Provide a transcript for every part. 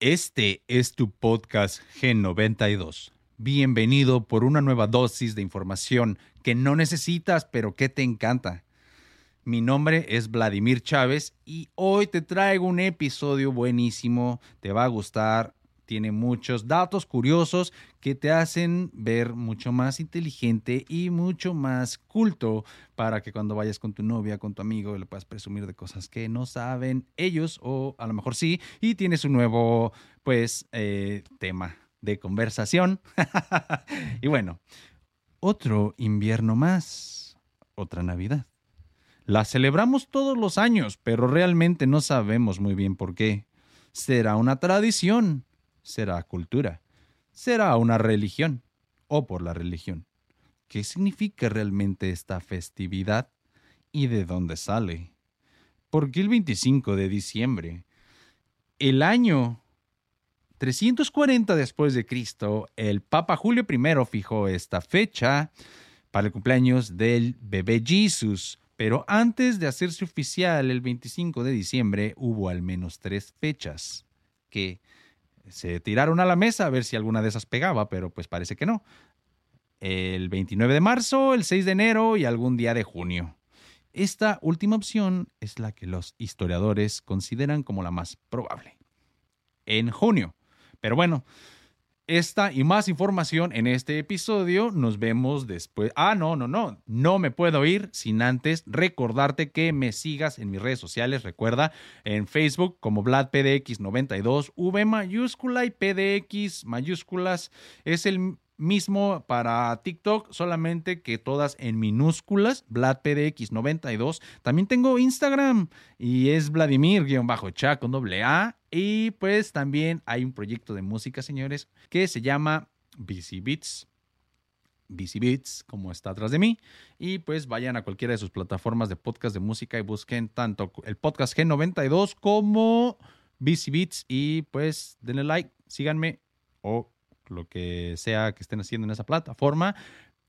Este es tu podcast G92. Bienvenido por una nueva dosis de información que no necesitas pero que te encanta. Mi nombre es Vladimir Chávez y hoy te traigo un episodio buenísimo, te va a gustar, tiene muchos datos curiosos que te hacen ver mucho más inteligente y mucho más culto para que cuando vayas con tu novia, con tu amigo, le puedas presumir de cosas que no saben ellos o a lo mejor sí y tienes un nuevo pues eh, tema de conversación. y bueno, otro invierno más, otra Navidad. La celebramos todos los años, pero realmente no sabemos muy bien por qué. ¿Será una tradición? Será cultura, será una religión o por la religión. ¿Qué significa realmente esta festividad y de dónde sale? ¿Por qué el 25 de diciembre? El año 340 después de Cristo, el Papa Julio I fijó esta fecha para el cumpleaños del bebé Jesús, pero antes de hacerse oficial el 25 de diciembre hubo al menos tres fechas que se tiraron a la mesa a ver si alguna de esas pegaba, pero pues parece que no. El 29 de marzo, el 6 de enero y algún día de junio. Esta última opción es la que los historiadores consideran como la más probable. En junio. Pero bueno, esta y más información en este episodio. Nos vemos después. Ah, no, no, no. No me puedo ir sin antes recordarte que me sigas en mis redes sociales. Recuerda en Facebook como VladPDX92, V mayúscula y PDX mayúsculas. Es el mismo para TikTok, solamente que todas en minúsculas, VladPDX92. También tengo Instagram y es Vladimir-cha con doble A. Y pues también hay un proyecto de música, señores, que se llama BC Beats. BC Beats, como está atrás de mí. Y pues vayan a cualquiera de sus plataformas de podcast de música y busquen tanto el podcast G92 como BC Beats. Y pues denle like, síganme o lo que sea que estén haciendo en esa plataforma.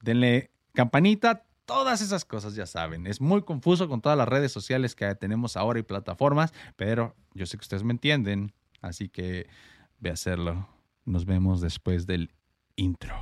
Denle campanita, todas esas cosas ya saben. Es muy confuso con todas las redes sociales que tenemos ahora y plataformas, pero yo sé que ustedes me entienden, así que ve a hacerlo. Nos vemos después del intro.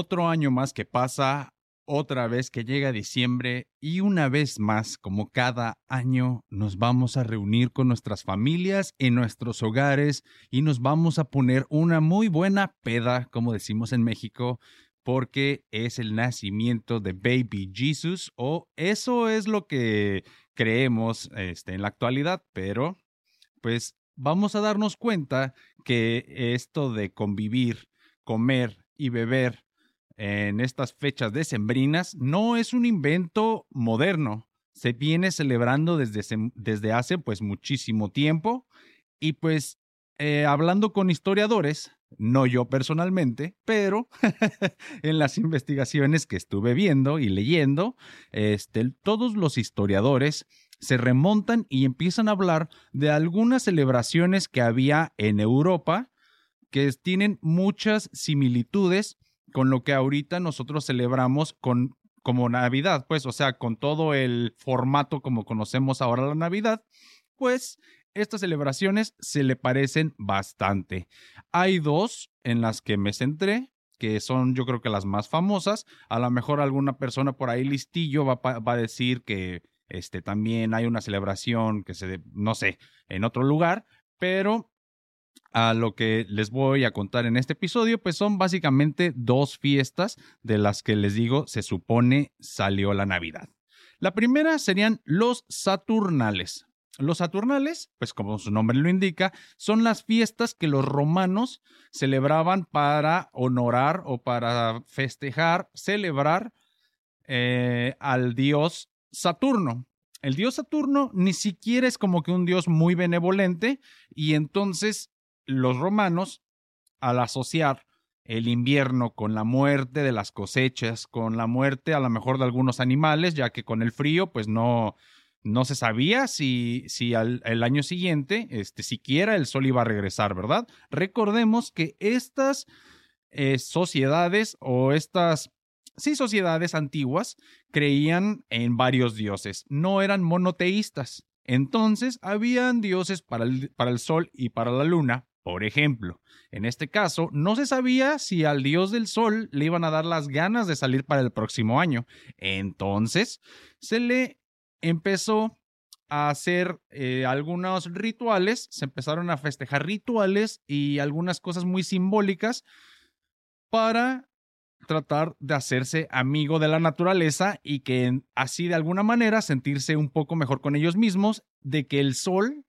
Otro año más que pasa, otra vez que llega diciembre y una vez más, como cada año, nos vamos a reunir con nuestras familias en nuestros hogares y nos vamos a poner una muy buena peda, como decimos en México, porque es el nacimiento de Baby Jesus o eso es lo que creemos este, en la actualidad, pero pues vamos a darnos cuenta que esto de convivir, comer y beber en estas fechas decembrinas no es un invento moderno. Se viene celebrando desde, desde hace pues muchísimo tiempo y pues eh, hablando con historiadores, no yo personalmente, pero en las investigaciones que estuve viendo y leyendo, este, todos los historiadores se remontan y empiezan a hablar de algunas celebraciones que había en Europa que tienen muchas similitudes con lo que ahorita nosotros celebramos con como Navidad, pues, o sea, con todo el formato como conocemos ahora la Navidad, pues estas celebraciones se le parecen bastante. Hay dos en las que me centré, que son yo creo que las más famosas. A lo mejor alguna persona por ahí listillo va, a decir que este, también hay una celebración que se, no sé, en otro lugar, pero a lo que les voy a contar en este episodio, pues son básicamente dos fiestas de las que les digo se supone salió la Navidad. La primera serían los Saturnales. Los Saturnales, pues como su nombre lo indica, son las fiestas que los romanos celebraban para honorar o para festejar, celebrar eh, al dios Saturno. El dios Saturno ni siquiera es como que un dios muy benevolente y entonces los romanos, al asociar el invierno con la muerte de las cosechas, con la muerte a lo mejor de algunos animales, ya que con el frío pues no, no se sabía si, si al, el año siguiente, este, siquiera el sol iba a regresar, ¿verdad? Recordemos que estas eh, sociedades o estas, sí, sociedades antiguas creían en varios dioses, no eran monoteístas. Entonces, habían dioses para el, para el sol y para la luna, por ejemplo. En este caso, no se sabía si al dios del sol le iban a dar las ganas de salir para el próximo año. Entonces, se le empezó a hacer eh, algunos rituales, se empezaron a festejar rituales y algunas cosas muy simbólicas para tratar de hacerse amigo de la naturaleza y que así de alguna manera sentirse un poco mejor con ellos mismos de que el sol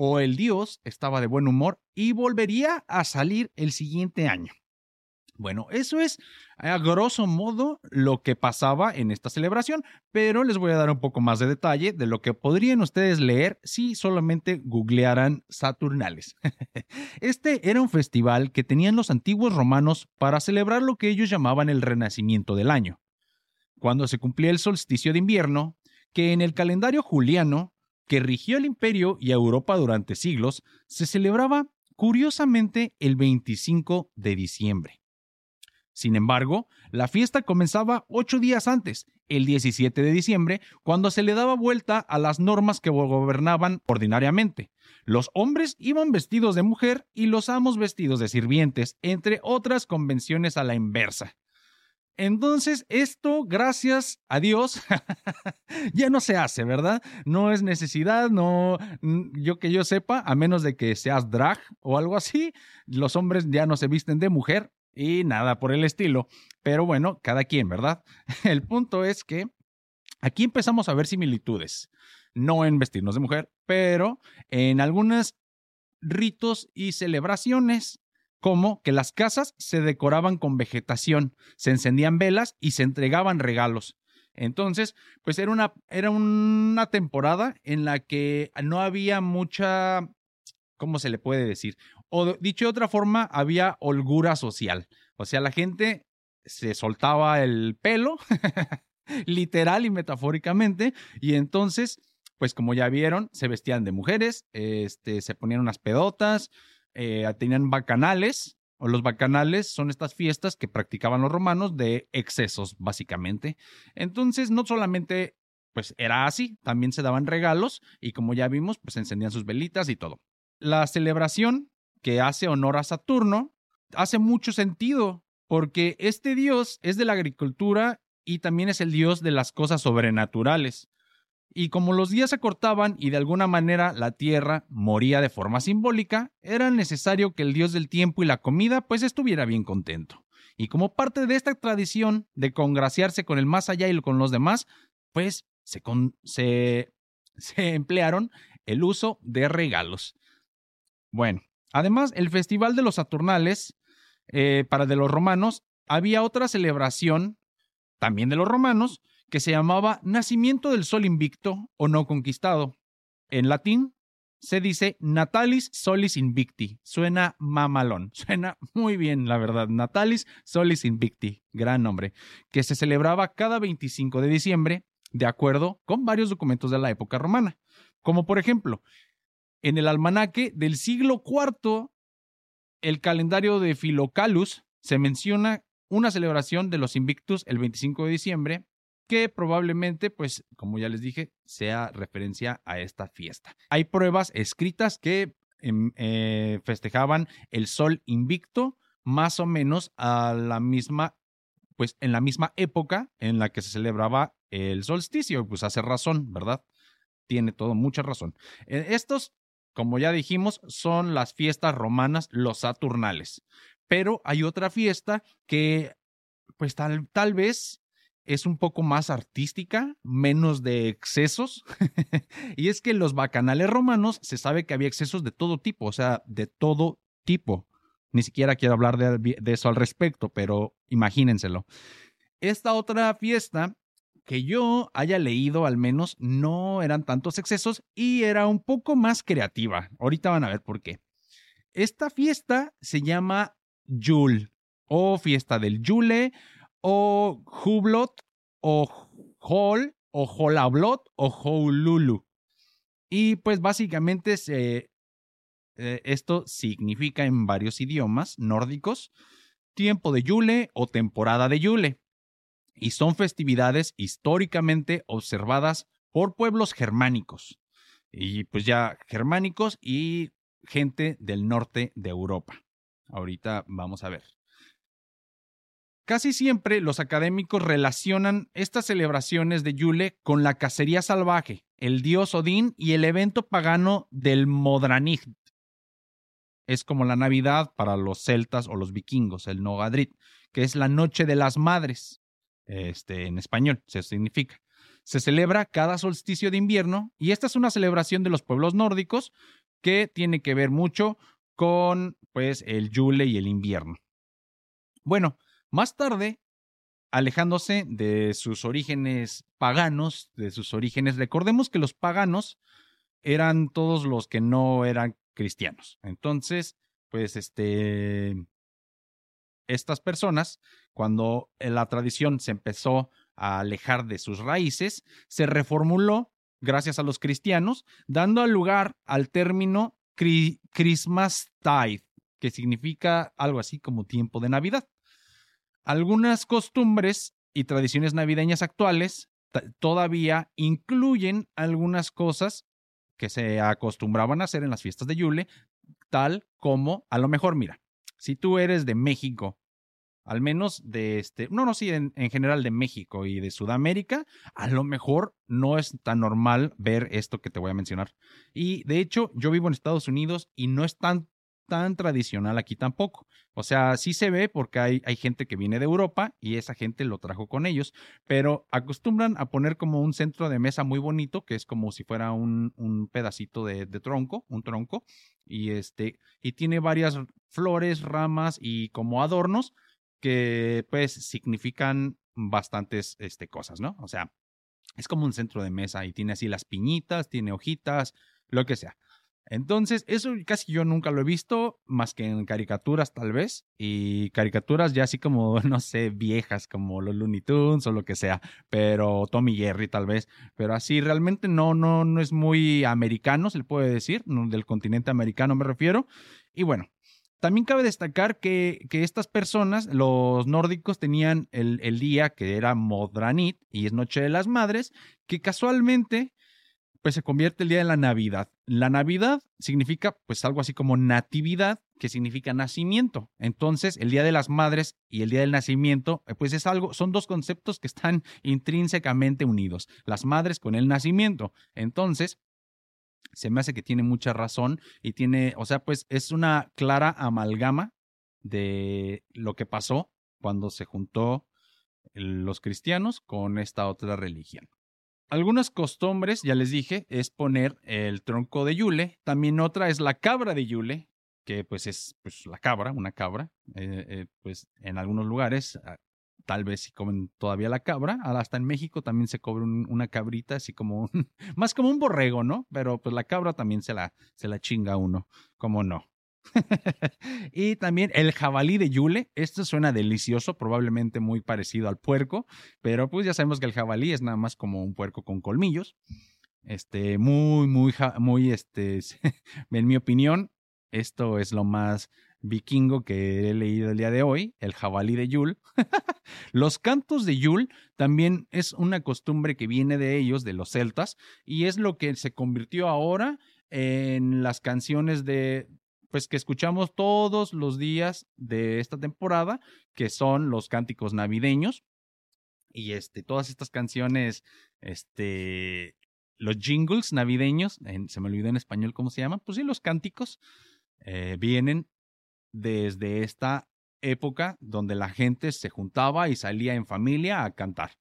o el dios estaba de buen humor y volvería a salir el siguiente año. Bueno, eso es a grosso modo lo que pasaba en esta celebración, pero les voy a dar un poco más de detalle de lo que podrían ustedes leer si solamente googlearan Saturnales. Este era un festival que tenían los antiguos romanos para celebrar lo que ellos llamaban el renacimiento del año. Cuando se cumplía el solsticio de invierno, que en el calendario juliano, que rigió el imperio y a Europa durante siglos, se celebraba curiosamente el 25 de diciembre. Sin embargo, la fiesta comenzaba ocho días antes, el 17 de diciembre, cuando se le daba vuelta a las normas que gobernaban ordinariamente. Los hombres iban vestidos de mujer y los amos vestidos de sirvientes, entre otras convenciones a la inversa. Entonces, esto, gracias a Dios, ya no se hace, ¿verdad? No es necesidad, no, yo que yo sepa, a menos de que seas drag o algo así, los hombres ya no se visten de mujer y nada por el estilo. Pero bueno, cada quien, ¿verdad? El punto es que aquí empezamos a ver similitudes, no en vestirnos de mujer, pero en algunos ritos y celebraciones como que las casas se decoraban con vegetación, se encendían velas y se entregaban regalos. Entonces, pues era una, era una temporada en la que no había mucha, ¿cómo se le puede decir? O dicho de otra forma, había holgura social. O sea, la gente se soltaba el pelo, literal y metafóricamente, y entonces, pues como ya vieron, se vestían de mujeres, este, se ponían unas pedotas, eh, tenían bacanales, o los bacanales son estas fiestas que practicaban los romanos de excesos, básicamente. Entonces, no solamente pues era así, también se daban regalos y como ya vimos, pues encendían sus velitas y todo. La celebración que hace honor a Saturno, hace mucho sentido, porque este dios es de la agricultura y también es el dios de las cosas sobrenaturales. Y como los días se cortaban y de alguna manera la tierra moría de forma simbólica, era necesario que el dios del tiempo y la comida pues estuviera bien contento. Y como parte de esta tradición de congraciarse con el más allá y con los demás, pues se, se, se emplearon el uso de regalos. Bueno, Además, el Festival de los Saturnales, eh, para de los romanos, había otra celebración, también de los romanos, que se llamaba Nacimiento del Sol Invicto o No Conquistado. En latín se dice Natalis Solis Invicti. Suena mamalón, suena muy bien, la verdad. Natalis Solis Invicti, gran nombre, que se celebraba cada 25 de diciembre, de acuerdo con varios documentos de la época romana. Como por ejemplo, en el almanaque del siglo IV, el calendario de Filocalus, se menciona una celebración de los Invictus el 25 de diciembre, que probablemente, pues, como ya les dije, sea referencia a esta fiesta. Hay pruebas escritas que em, eh, festejaban el sol invicto más o menos a la misma, pues, en la misma época en la que se celebraba el solsticio, pues hace razón, ¿verdad? Tiene todo, mucha razón. Eh, estos como ya dijimos, son las fiestas romanas, los Saturnales. Pero hay otra fiesta que, pues tal, tal vez es un poco más artística, menos de excesos. y es que en los bacanales romanos se sabe que había excesos de todo tipo, o sea, de todo tipo. Ni siquiera quiero hablar de, eso al respecto, pero imagínenselo. Esta otra fiesta que yo haya leído al menos no eran tantos excesos y era un poco más creativa. Ahorita van a ver por qué. Esta fiesta se llama Yule o fiesta del Yule, o Hublot, o Hol, o Holablot, o Hoululu. Y pues básicamente eh, esto significa en varios idiomas nórdicos tiempo de Yule o temporada de Yule. Y son festividades históricamente observadas por pueblos germánicos. Y pues ya germánicos y gente del norte de Europa. Ahorita vamos a ver. Casi siempre los académicos relacionan estas celebraciones de Yule con la cacería salvaje, el dios Odín y el evento pagano del Modranigt. Es como la Navidad para los celtas o los vikingos, el Nogadrit, que es la Noche de las Madres. Este, en español se significa. Se celebra cada solsticio de invierno y esta es una celebración de los pueblos nórdicos que tiene que ver mucho con pues el Yule y el invierno. Bueno, más tarde, alejándose de sus orígenes paganos, de sus orígenes, recordemos que los paganos eran todos los que no eran cristianos. Entonces, pues este, estas personas, cuando la tradición se empezó a alejar de sus raíces, se reformuló gracias a los cristianos, dando lugar al término Christmas Tide, que significa algo así como tiempo de Navidad. Algunas costumbres y tradiciones navideñas actuales todavía incluyen algunas cosas que se acostumbraban a hacer en las fiestas de Yule, tal como, a lo mejor, mira, si tú eres de México, al menos de este, no, no, sí, en, en, general de México y de Sudamérica, a lo mejor no es tan normal ver esto que te voy a mencionar. Y de hecho, yo vivo en Estados Unidos y no es tan tan tradicional aquí tampoco. O sea, sí se ve porque hay, hay, gente que viene de Europa y esa gente lo trajo con ellos, pero acostumbran a poner como un centro de mesa muy bonito, que es como si fuera un, un pedacito de, de, tronco, un tronco, y este, y tiene varias flores, ramas y como adornos que pues significan bastantes este, cosas, ¿no? O sea, es como un centro de mesa y tiene así las piñitas, tiene hojitas, lo que sea. Entonces, eso casi yo nunca lo he visto, más que en caricaturas tal vez, y caricaturas ya así como, no sé, viejas, como los Looney Tunes o lo que sea, pero Tommy Jerry tal vez, pero así realmente no, no, no es muy americano, se le puede decir, del continente americano me refiero, y bueno. También cabe destacar que, que estas personas, los nórdicos, tenían el, el día que era Modranit y es Noche de las Madres, que casualmente pues se convierte el día de la Navidad. La Navidad significa pues algo así como natividad, que significa nacimiento. Entonces, el Día de las Madres y el Día del Nacimiento, eh, pues es algo, son dos conceptos que están intrínsecamente unidos. Las madres con el nacimiento. Entonces, se me hace que tiene mucha razón y tiene, o sea, pues es una clara amalgama de lo que pasó cuando se juntó los cristianos con esta otra religión. Algunas costumbres, ya les dije, es poner el tronco de Yule. También otra es la cabra de Yule, que pues es pues, la cabra, una cabra. Eh, eh, pues en algunos lugares ah, tal vez si comen todavía la cabra. Hasta en México también se cobra una cabrita, así como más como un borrego, ¿no? Pero pues la cabra también se la, se la chinga uno, como no. y también el jabalí de Yule. Esto suena delicioso, probablemente muy parecido al puerco, pero pues ya sabemos que el jabalí es nada más como un puerco con colmillos. Este, muy, muy, muy, este, en mi opinión, esto es lo más vikingo que he leído el día de hoy, el jabalí de Yule. los cantos de Yule también es una costumbre que viene de ellos, de los celtas, y es lo que se convirtió ahora en las canciones de, pues que escuchamos todos los días de esta temporada, que son los cánticos navideños. Y este, todas estas canciones, este, los jingles navideños, se me olvidó en español cómo se llaman, pues sí, los cánticos, eh, vienen desde esta época donde la gente se juntaba y salía en familia a cantar.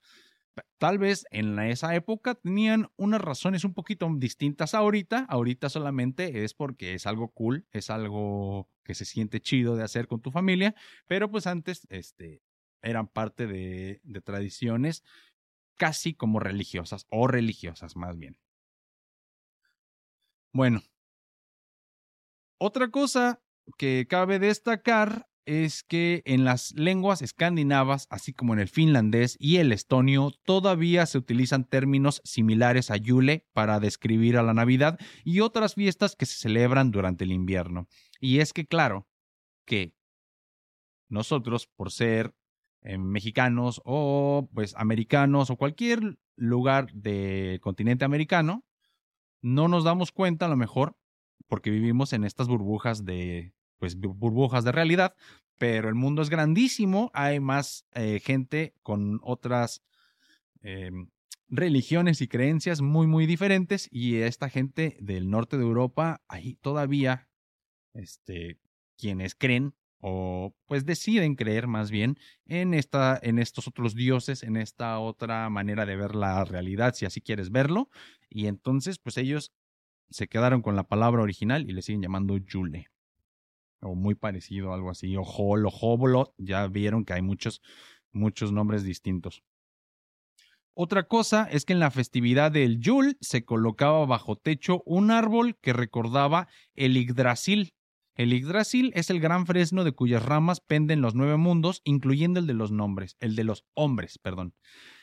Tal vez en esa época tenían unas razones un poquito distintas ahorita. Ahorita solamente es porque es algo cool, es algo que se siente chido de hacer con tu familia, pero pues antes este, eran parte de, de tradiciones casi como religiosas o religiosas más bien. Bueno, otra cosa que cabe destacar es que en las lenguas escandinavas, así como en el finlandés y el estonio, todavía se utilizan términos similares a Yule para describir a la Navidad y otras fiestas que se celebran durante el invierno. Y es que, claro, que nosotros, por ser eh, mexicanos o pues americanos o cualquier lugar del continente americano, no nos damos cuenta a lo mejor porque vivimos en estas burbujas de pues burbujas de realidad, pero el mundo es grandísimo, hay más eh, gente con otras em, religiones y creencias muy, muy diferentes y esta gente del norte de Europa, hay todavía este, quienes creen o pues deciden creer más bien en esta en estos otros dioses, en esta otra manera de ver la realidad, si así quieres verlo, y entonces pues ellos se quedaron con la palabra original y le siguen llamando Yule o muy parecido, algo así, o Hol o ya vieron que hay muchos, muchos nombres distintos. Otra cosa es que en la festividad del Yule se colocaba bajo techo un árbol que recordaba el Yggdrasil. El Yggdrasil es el gran fresno de cuyas ramas penden los nueve mundos, incluyendo el de los nombres, el de los hombres, perdón.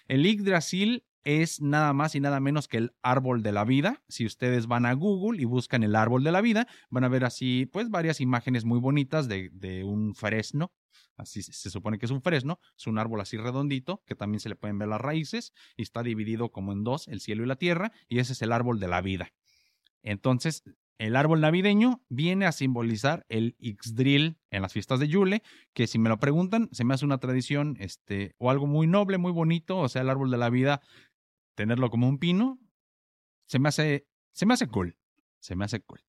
El Yggdrasil es nada más y nada menos que el árbol de la vida. Si ustedes van a Google y buscan el árbol de la vida, van a ver así, pues, varias imágenes muy bonitas de, un fresno. Así se supone que es un fresno, es un árbol así redondito, que también se le pueden ver las raíces, y está dividido como en dos, el cielo y la tierra, y ese es el árbol de la vida. Entonces, el árbol navideño viene a simbolizar el Ixdril en las fiestas de Yule, que si me lo preguntan, se me hace una tradición este, o algo muy noble, muy bonito, o sea, el árbol de la vida tenerlo como un pino, se me hace, se me hace cool. Se me hace cool.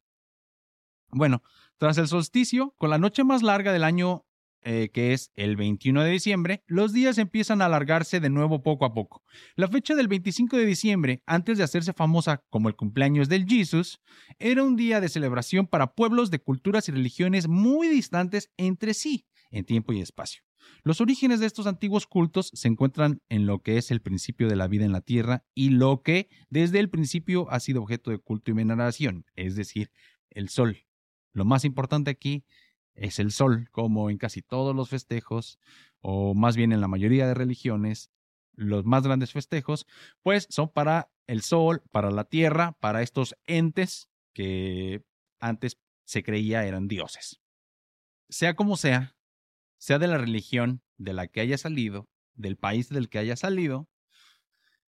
Bueno, tras el solsticio, con la noche más larga del año, eh, que es el 21 de diciembre, los días empiezan a alargarse de nuevo poco a poco. La fecha del 25 de diciembre, antes de hacerse famosa como el cumpleaños del Jesus, era un día de celebración para pueblos de culturas y religiones muy distantes entre sí, en tiempo y espacio. Los orígenes de estos antiguos cultos se encuentran en lo que es el principio de la vida en la tierra y lo que desde el principio ha sido objeto de culto y veneración, es decir, el sol. Lo más importante aquí es el sol, como en casi todos los festejos, o más bien en la mayoría de religiones, los más grandes festejos, pues son para el sol, para la tierra, para estos entes que antes se creía eran dioses. Sea como sea, sea de la religión de la que haya salido, del país del que haya salido,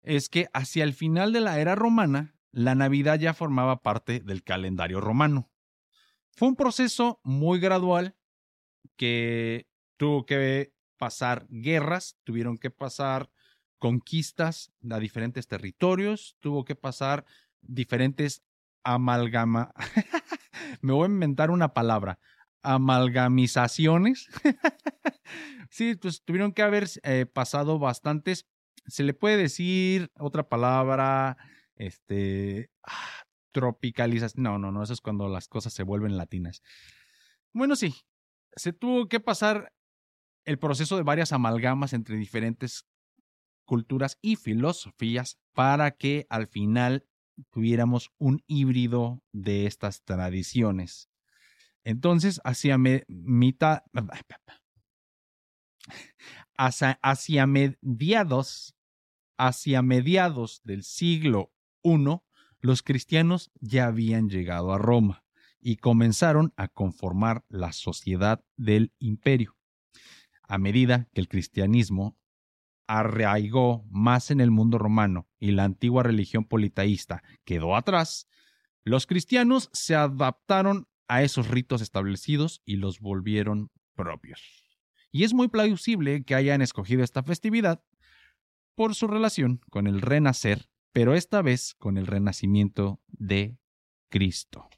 es que hacia el final de la era romana, la Navidad ya formaba parte del calendario romano. Fue un proceso muy gradual que tuvo que pasar guerras, tuvieron que pasar conquistas a diferentes territorios, tuvo que pasar diferentes amalgama. Me voy a inventar una palabra amalgamizaciones. sí, pues tuvieron que haber eh, pasado bastantes. Se le puede decir otra palabra, este, ah, tropicalización. No, no, no, eso es cuando las cosas se vuelven latinas. Bueno, sí, se tuvo que pasar el proceso de varias amalgamas entre diferentes culturas y filosofías para que al final tuviéramos un híbrido de estas tradiciones. Entonces, hacia mitad, hacia, mediados, hacia mediados del siglo I, los cristianos ya habían llegado a Roma y comenzaron a conformar la sociedad del imperio. A medida que el cristianismo arraigó más en el mundo romano y la antigua religión politeísta quedó atrás, los cristianos se adaptaron a esos ritos establecidos y los volvieron propios. Y es muy plausible que hayan escogido esta festividad por su relación con el renacer, pero esta vez con el renacimiento de Cristo,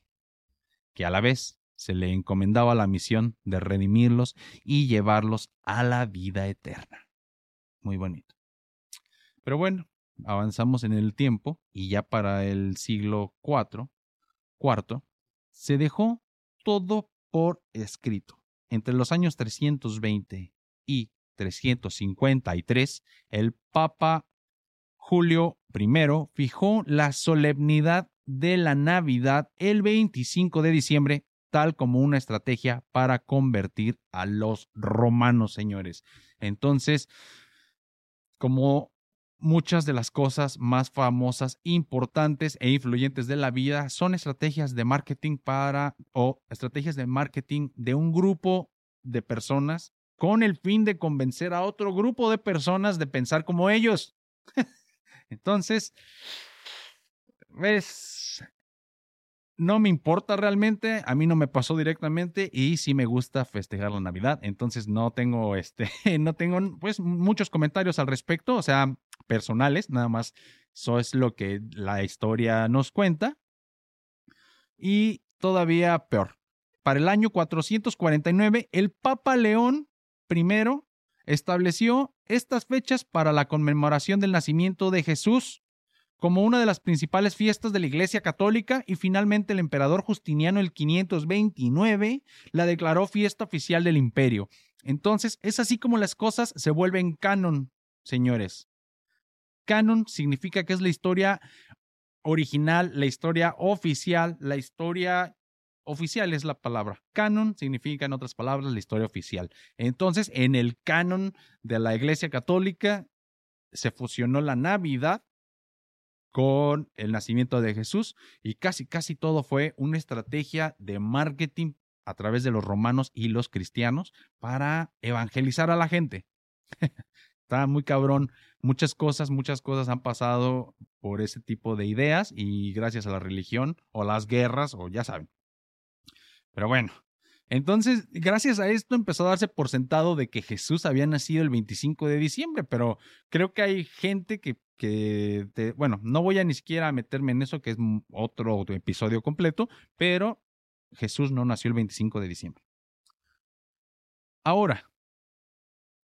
que a la vez se le encomendaba la misión de redimirlos y llevarlos a la vida eterna. Muy bonito. Pero bueno, avanzamos en el tiempo y ya para el siglo IV, cuarto, se dejó todo por escrito. Entre los años 320 y 353, el Papa Julio I fijó la solemnidad de la Navidad el 25 de diciembre, tal como una estrategia para convertir a los romanos, señores. Entonces, como muchas de las cosas más famosas, importantes e influyentes de la vida son estrategias de marketing para o estrategias de marketing de un grupo de personas con el fin de convencer a otro grupo de personas de pensar como ellos. Entonces, ves, no me importa realmente, a mí no me pasó directamente y sí me gusta festejar la Navidad, entonces no tengo este no tengo pues muchos comentarios al respecto, o sea, personales, nada más eso es lo que la historia nos cuenta. Y todavía peor. Para el año 449, el Papa León I estableció estas fechas para la conmemoración del nacimiento de Jesús como una de las principales fiestas de la Iglesia Católica y finalmente el emperador Justiniano el 529 la declaró fiesta oficial del imperio. Entonces es así como las cosas se vuelven canon, señores. Canon significa que es la historia original, la historia oficial, la historia oficial es la palabra. Canon significa, en otras palabras, la historia oficial. Entonces, en el canon de la Iglesia Católica se fusionó la Navidad con el nacimiento de Jesús y casi, casi todo fue una estrategia de marketing a través de los romanos y los cristianos para evangelizar a la gente. Está muy cabrón. Muchas cosas, muchas cosas han pasado por ese tipo de ideas y gracias a la religión o las guerras o ya saben. Pero bueno, entonces, gracias a esto empezó a darse por sentado de que Jesús había nacido el 25 de diciembre, pero creo que hay gente que, bueno, no voy a ni siquiera meterme en eso, que es otro episodio completo, pero Jesús no nació el 25 de diciembre. Ahora,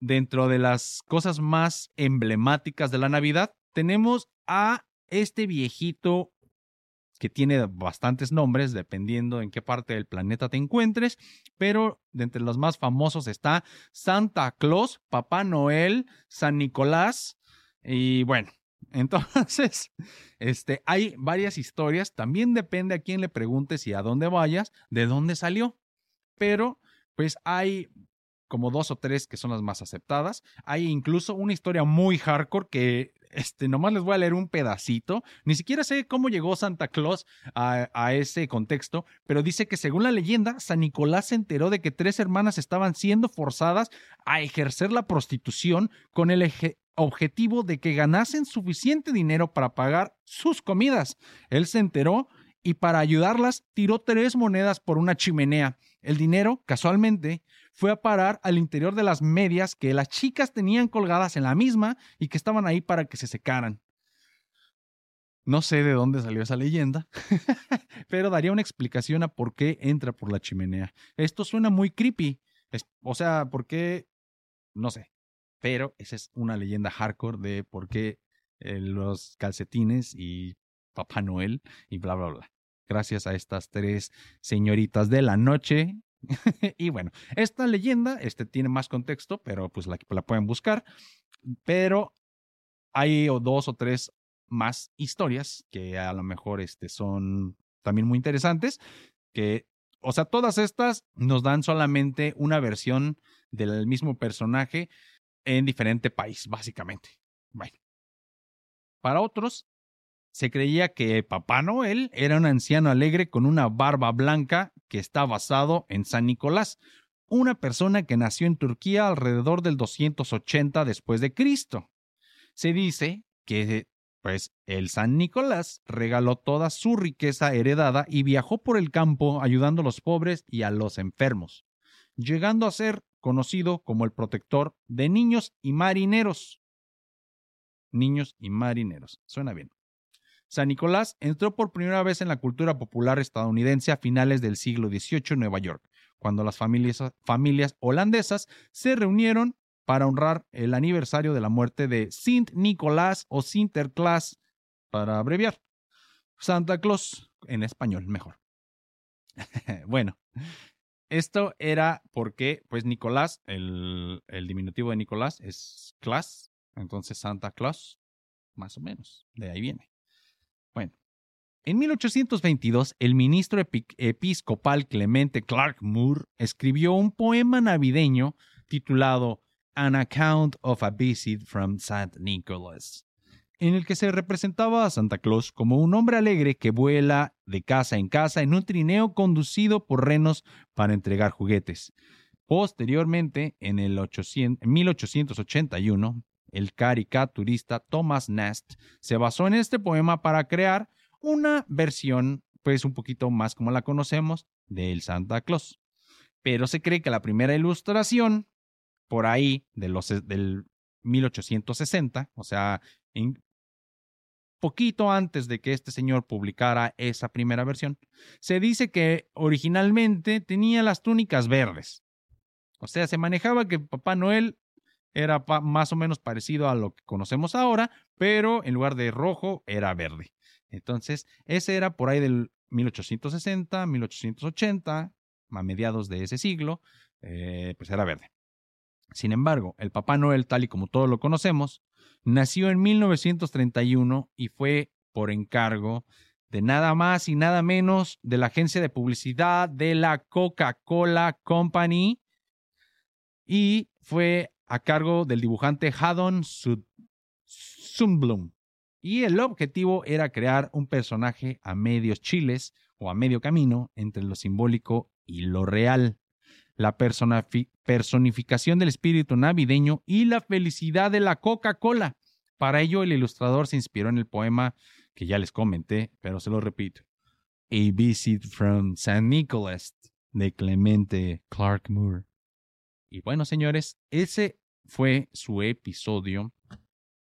dentro de las cosas más emblemáticas de la Navidad, tenemos a este viejito que tiene bastantes nombres dependiendo en qué parte del planeta te encuentres, pero de entre los más famosos está Santa Claus, Papá Noel, San Nicolás y bueno, entonces, este, hay varias historias, también depende a quién le preguntes y a dónde vayas, de dónde salió, pero pues hay como dos o tres que son las más aceptadas. Hay incluso una historia muy hardcore que este, nomás les voy a leer un pedacito. Ni siquiera sé cómo llegó Santa Claus a, a, ese contexto, pero dice que según la leyenda, San Nicolás se enteró de que tres hermanas estaban siendo forzadas a ejercer la prostitución con el objetivo de que ganasen suficiente dinero para pagar sus comidas. Él se enteró y para ayudarlas tiró tres monedas por una chimenea. El dinero, casualmente, fue a parar al interior de las medias que las chicas tenían colgadas en la misma y que estaban ahí para que se secaran. No sé de dónde salió esa leyenda, pero daría una explicación a por qué entra por la chimenea. Esto suena muy creepy. o sea, ¿por qué? No sé. Pero esa es una leyenda hardcore de por qué eh, los calcetines y Papá Noel y bla, bla, bla. Gracias a estas tres señoritas de la noche y bueno, esta leyenda este, tiene más contexto, pero pues la, la pueden buscar. Pero hay dos o tres más historias que a lo mejor este, son también muy interesantes. Que, o sea, todas estas nos dan solamente una versión del mismo personaje en diferente país, básicamente. Bueno. Para otros, se creía que Papá Noel era un anciano alegre con una barba blanca que está basado en San Nicolás, una persona que nació en Turquía alrededor del 280 después de Cristo. Se dice que pues el San Nicolás regaló toda su riqueza heredada y viajó por el campo ayudando a los pobres y a los enfermos, llegando a ser conocido como el protector de niños y marineros. Niños y marineros. Suena bien. San Nicolás entró por primera vez en la cultura popular estadounidense a finales del siglo XVIII en Nueva York, cuando las familias, holandesas se reunieron para honrar el aniversario de la muerte de Sint Nicolás o Sinterklaas, para abreviar. Santa Claus, en español, mejor. bueno, esto era porque, pues, Nicolás, el, el diminutivo de Nicolás es Claus, entonces Santa Claus, más o menos, de ahí viene. En 1822, el ministro episcopal Clemente Clark Moore escribió un poema navideño titulado An Account of a Visit from St. Nicholas, en el que se representaba a Santa Claus como un hombre alegre que vuela de casa en casa en un trineo conducido por renos para entregar juguetes. Posteriormente, en el 1881, el caricaturista Thomas Nast se basó en este poema para crear una versión, pues un poquito más como la conocemos, del Santa Claus. Pero se cree que la primera ilustración, por ahí, de los, del 1860, o sea, poquito antes de que este señor publicara esa primera versión, se dice que originalmente tenía las túnicas verdes. O sea, se manejaba que Papá Noel era más o menos parecido a lo que conocemos ahora, pero en lugar de rojo era verde. Entonces, ese era por ahí del 1860, 1880, a mediados de ese siglo, eh, pues era verde. Sin embargo, el Papá Noel, tal y como todos lo conocemos, nació en 1931 y fue por encargo de nada más y nada menos de la agencia de publicidad de la Coca-Cola Company y fue a cargo del dibujante Haddon Sundblom y el objetivo era crear un personaje a medios chiles o a medio camino entre lo simbólico y lo real, la personificación del espíritu navideño y la felicidad de la Coca-Cola. Para ello, el ilustrador se inspiró en el poema que ya les comenté, pero se lo repito. A Visit from St. Nicholas de Clemente Clark Moore. Y bueno, señores, ese fue su episodio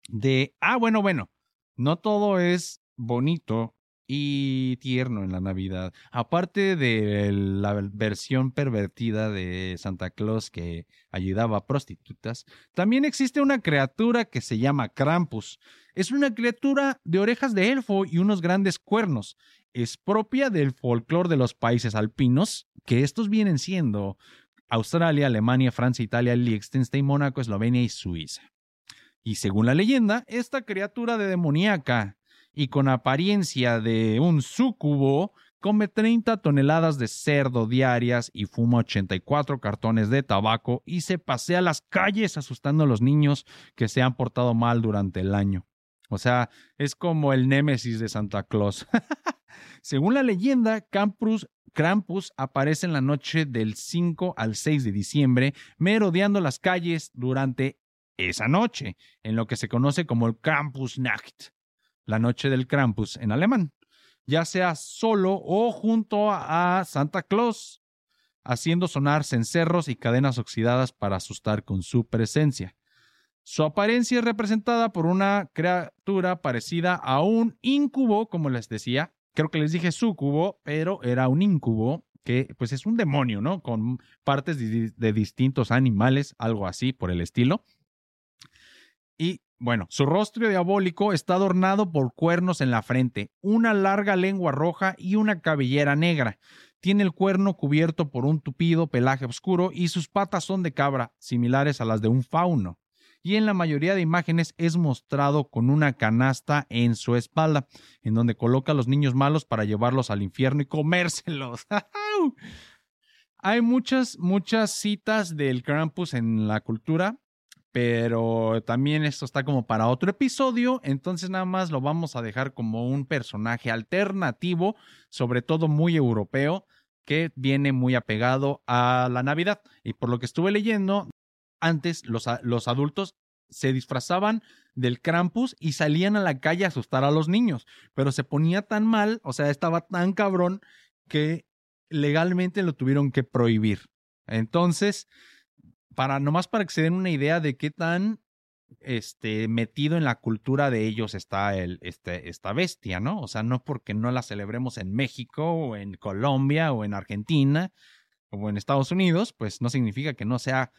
de... Ah, bueno, bueno. No todo es bonito y tierno en la Navidad. Aparte de la versión pervertida de Santa Claus que ayudaba a prostitutas, también existe una criatura que se llama Krampus. Es una criatura de orejas de elfo y unos grandes cuernos. Es propia del folclore de los países alpinos, que estos vienen siendo Australia, Alemania, Francia, Italia, Liechtenstein, Mónaco, Eslovenia y Suiza. Y según la leyenda, esta criatura de demoníaca y con apariencia de un súcubo come 30 toneladas de cerdo diarias y fuma 84 cartones de tabaco y se pasea las calles asustando a los niños que se han portado mal durante el año. O sea, es como el némesis de Santa Claus. Según la leyenda, Krampus, Krampus aparece en la noche del 5 al 6 de diciembre, merodeando las calles durante esa noche, en lo que se conoce como el Krampusnacht, la noche del Krampus en alemán, ya sea solo o junto a Santa Claus, haciendo sonar cencerros y cadenas oxidadas para asustar con su presencia. Su apariencia es representada por una criatura parecida a un incubo, como les decía. Creo que les dije sucubo, pero era un incubo que pues es un demonio, ¿no? Con partes de distintos animales, algo así por el estilo. Y bueno, su rostro diabólico está adornado por cuernos en la frente, una larga lengua roja y una cabellera negra. Tiene el cuerno cubierto por un tupido pelaje oscuro y sus patas son de cabra, similares a las de un fauno. Y en la mayoría de imágenes es mostrado con una canasta en su espalda, en donde coloca a los niños malos para llevarlos al infierno y comérselos. Hay muchas, muchas citas del Krampus en la cultura pero también esto está como para otro episodio, entonces nada más lo vamos a dejar como un personaje alternativo, sobre todo muy europeo, que viene muy apegado a la Navidad. Y por lo que estuve leyendo, antes los, los adultos se disfrazaban del Krampus y salían a la calle a asustar a los niños, pero se ponía tan mal, o sea, estaba tan cabrón que legalmente lo tuvieron que prohibir. Entonces, para nomás para que se den una idea de qué tan este, metido en la cultura de ellos está el, este, esta bestia, ¿no? O sea, no porque no la celebremos en México o en Colombia o en Argentina o en Estados Unidos, pues no significa que no sea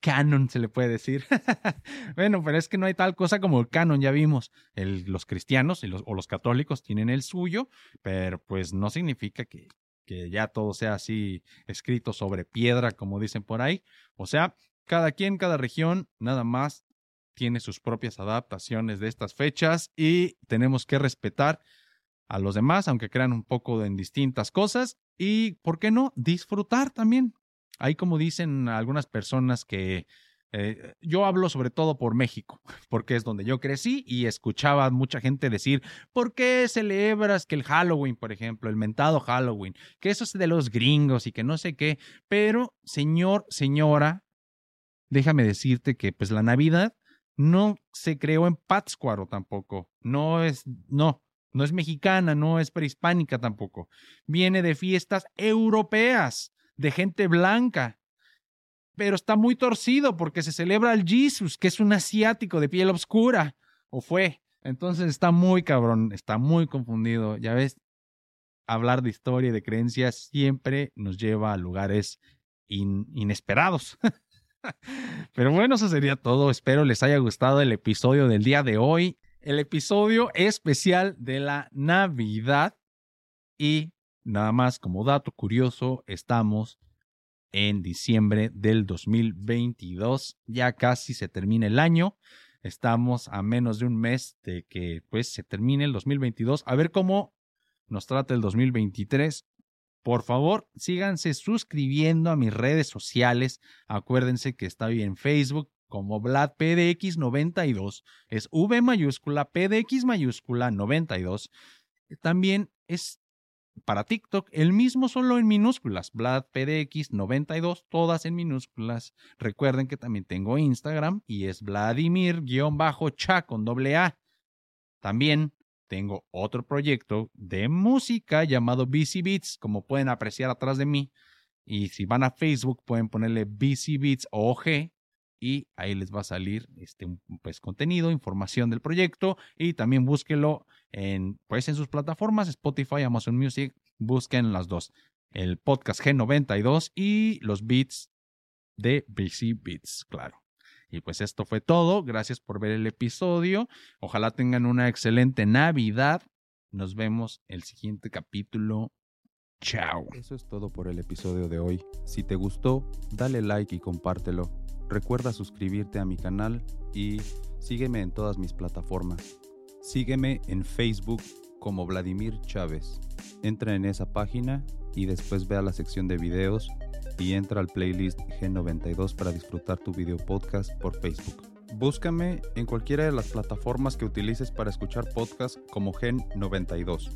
canon, se le puede decir. bueno, pero es que no hay tal cosa como el canon, ya vimos. los cristianos o los católicos tienen el suyo, pero pues no significa que, que ya todo sea así escrito sobre piedra, como dicen por ahí. O sea, cada quien, cada región, nada más tiene sus propias adaptaciones de estas fechas y tenemos que respetar a los demás, aunque crean un poco en distintas cosas. Y, ¿por qué no? Disfrutar también. Hay como dicen algunas personas que eh, yo hablo sobre todo por México, porque es donde yo crecí y escuchaba mucha gente decir, ¿por qué celebras que el Halloween, por ejemplo, el mentado Halloween, que eso es de los gringos y que no sé qué? Pero, señor, señora, déjame decirte que pues la Navidad no se creó en Pátzcuaro tampoco, no es, no, no es mexicana, no es prehispánica tampoco, viene de fiestas europeas, de gente blanca pero está muy torcido porque se celebra al Jesus, que es un asiático de piel oscura, o fue. Entonces está muy cabrón, está muy confundido. Ya ves, hablar de historia y de creencias siempre nos lleva a lugares inesperados. Pero bueno, eso sería todo. Espero les haya gustado el episodio del día de hoy. El episodio especial de la Navidad. Y nada más como dato curioso, estamos en diciembre del 2022. Ya casi se termina el año. Estamos a menos de un mes de que pues se termine el 2022. A ver cómo nos trata el 2023. Por favor, síganse suscribiendo a mis redes sociales. Acuérdense que estoy en Facebook como VladPDX92. Es V mayúscula, PDX mayúscula 92. También es para TikTok, el mismo solo en minúsculas, VladPDX92, todas en minúsculas. Recuerden que también tengo Instagram y es Vladimir-cha con doble A. También tengo otro proyecto de música llamado BC Beats, como pueden apreciar atrás de mí. Y si van a Facebook pueden ponerle BC Beats OG y ahí les va a salir este pues contenido, información del proyecto y también búsquelo en pues en sus plataformas Spotify, Amazon Music, busquen las dos, el podcast G92 y los beats de BC Beats, claro. Y pues esto fue todo, gracias por ver el episodio. Ojalá tengan una excelente Navidad. Nos vemos el siguiente capítulo. Chao. Eso es todo por el episodio de hoy. Si te gustó, dale like y compártelo. Recuerda suscribirte a mi canal y sígueme en todas mis plataformas. Sígueme en Facebook como Vladimir Chávez. Entra en esa página y después ve a la sección de videos y entra al playlist G92 para disfrutar tu video podcast por Facebook. Búscame en cualquiera de las plataformas que utilices para escuchar podcast como Gen92.